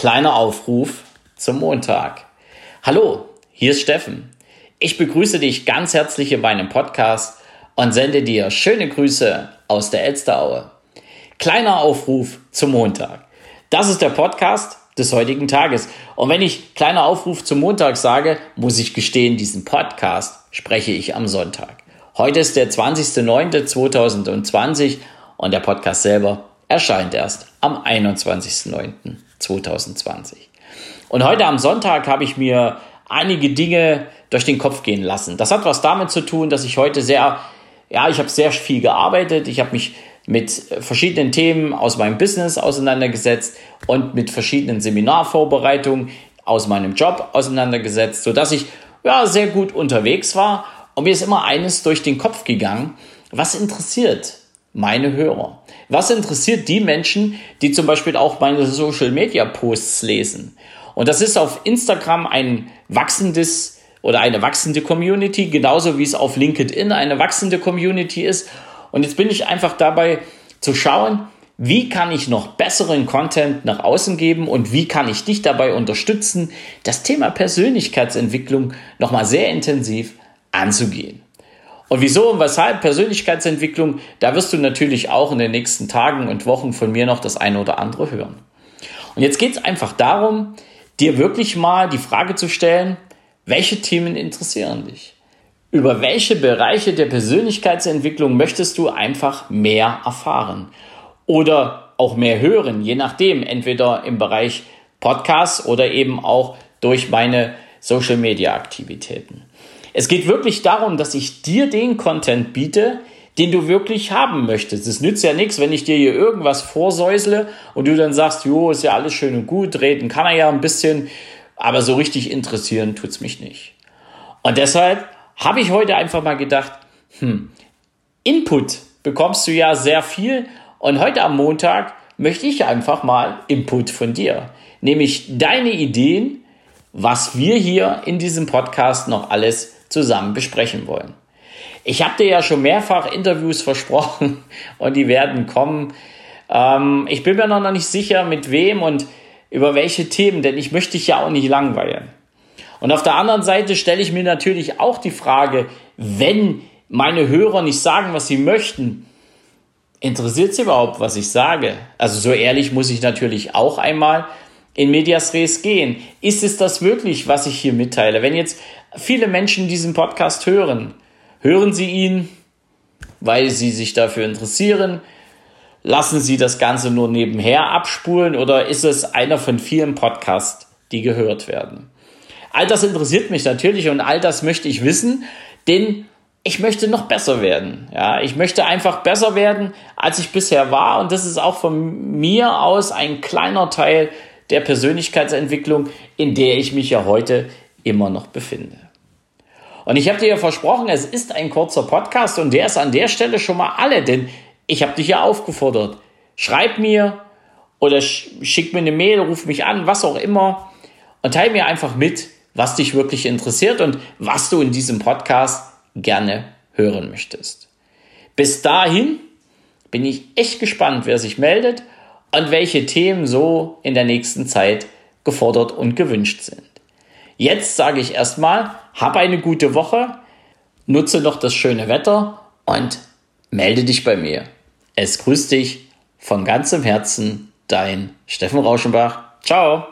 Kleiner Aufruf zum Montag. Hallo, hier ist Steffen. Ich begrüße dich ganz herzlich in meinem Podcast und sende dir schöne Grüße aus der Elsteraue. Kleiner Aufruf zum Montag. Das ist der Podcast des heutigen Tages. Und wenn ich kleiner Aufruf zum Montag sage, muss ich gestehen, diesen Podcast spreche ich am Sonntag. Heute ist der 20.09.2020 und der Podcast selber erscheint erst am 21.09.2020. Und heute am Sonntag habe ich mir einige Dinge durch den Kopf gehen lassen. Das hat was damit zu tun, dass ich heute sehr, ja, ich habe sehr viel gearbeitet. Ich habe mich mit verschiedenen Themen aus meinem Business auseinandergesetzt und mit verschiedenen Seminarvorbereitungen aus meinem Job auseinandergesetzt, sodass ich ja, sehr gut unterwegs war. Und mir ist immer eines durch den Kopf gegangen. Was interessiert meine Hörer? Was interessiert die Menschen, die zum Beispiel auch meine Social Media Posts lesen? Und das ist auf Instagram ein wachsendes oder eine wachsende Community, genauso wie es auf LinkedIn eine wachsende Community ist. Und jetzt bin ich einfach dabei zu schauen, wie kann ich noch besseren Content nach außen geben und wie kann ich dich dabei unterstützen, das Thema Persönlichkeitsentwicklung nochmal sehr intensiv anzugehen. Und wieso und weshalb Persönlichkeitsentwicklung, da wirst du natürlich auch in den nächsten Tagen und Wochen von mir noch das eine oder andere hören. Und jetzt geht es einfach darum, dir wirklich mal die Frage zu stellen, welche Themen interessieren dich? Über welche Bereiche der Persönlichkeitsentwicklung möchtest du einfach mehr erfahren? Oder auch mehr hören, je nachdem, entweder im Bereich Podcast oder eben auch durch meine Social-Media-Aktivitäten. Es geht wirklich darum, dass ich dir den Content biete, den du wirklich haben möchtest. Es nützt ja nichts, wenn ich dir hier irgendwas vorsäusle und du dann sagst, jo, ist ja alles schön und gut, reden kann er ja ein bisschen, aber so richtig interessieren tut's mich nicht. Und deshalb habe ich heute einfach mal gedacht, hm, Input bekommst du ja sehr viel und heute am Montag möchte ich einfach mal Input von dir, nämlich deine Ideen, was wir hier in diesem Podcast noch alles zusammen besprechen wollen. Ich habe dir ja schon mehrfach Interviews versprochen und die werden kommen. Ähm, ich bin mir noch nicht sicher, mit wem und über welche Themen, denn ich möchte dich ja auch nicht langweilen. Und auf der anderen Seite stelle ich mir natürlich auch die Frage, wenn meine Hörer nicht sagen, was sie möchten, interessiert sie überhaupt, was ich sage? Also so ehrlich muss ich natürlich auch einmal in Medias Res gehen. Ist es das wirklich, was ich hier mitteile? Wenn jetzt viele Menschen diesen Podcast hören, hören sie ihn, weil sie sich dafür interessieren? Lassen sie das Ganze nur nebenher abspulen oder ist es einer von vielen Podcasts, die gehört werden? All das interessiert mich natürlich und all das möchte ich wissen, denn ich möchte noch besser werden. Ja, ich möchte einfach besser werden, als ich bisher war und das ist auch von mir aus ein kleiner Teil der Persönlichkeitsentwicklung, in der ich mich ja heute immer noch befinde. Und ich habe dir ja versprochen, es ist ein kurzer Podcast und der ist an der Stelle schon mal alle, denn ich habe dich ja aufgefordert. Schreib mir oder schick mir eine Mail, ruf mich an, was auch immer und teile mir einfach mit, was dich wirklich interessiert und was du in diesem Podcast gerne hören möchtest. Bis dahin bin ich echt gespannt, wer sich meldet und welche Themen so in der nächsten Zeit gefordert und gewünscht sind. Jetzt sage ich erstmal, hab eine gute Woche, nutze noch das schöne Wetter und melde dich bei mir. Es grüßt dich von ganzem Herzen, dein Steffen Rauschenbach. Ciao!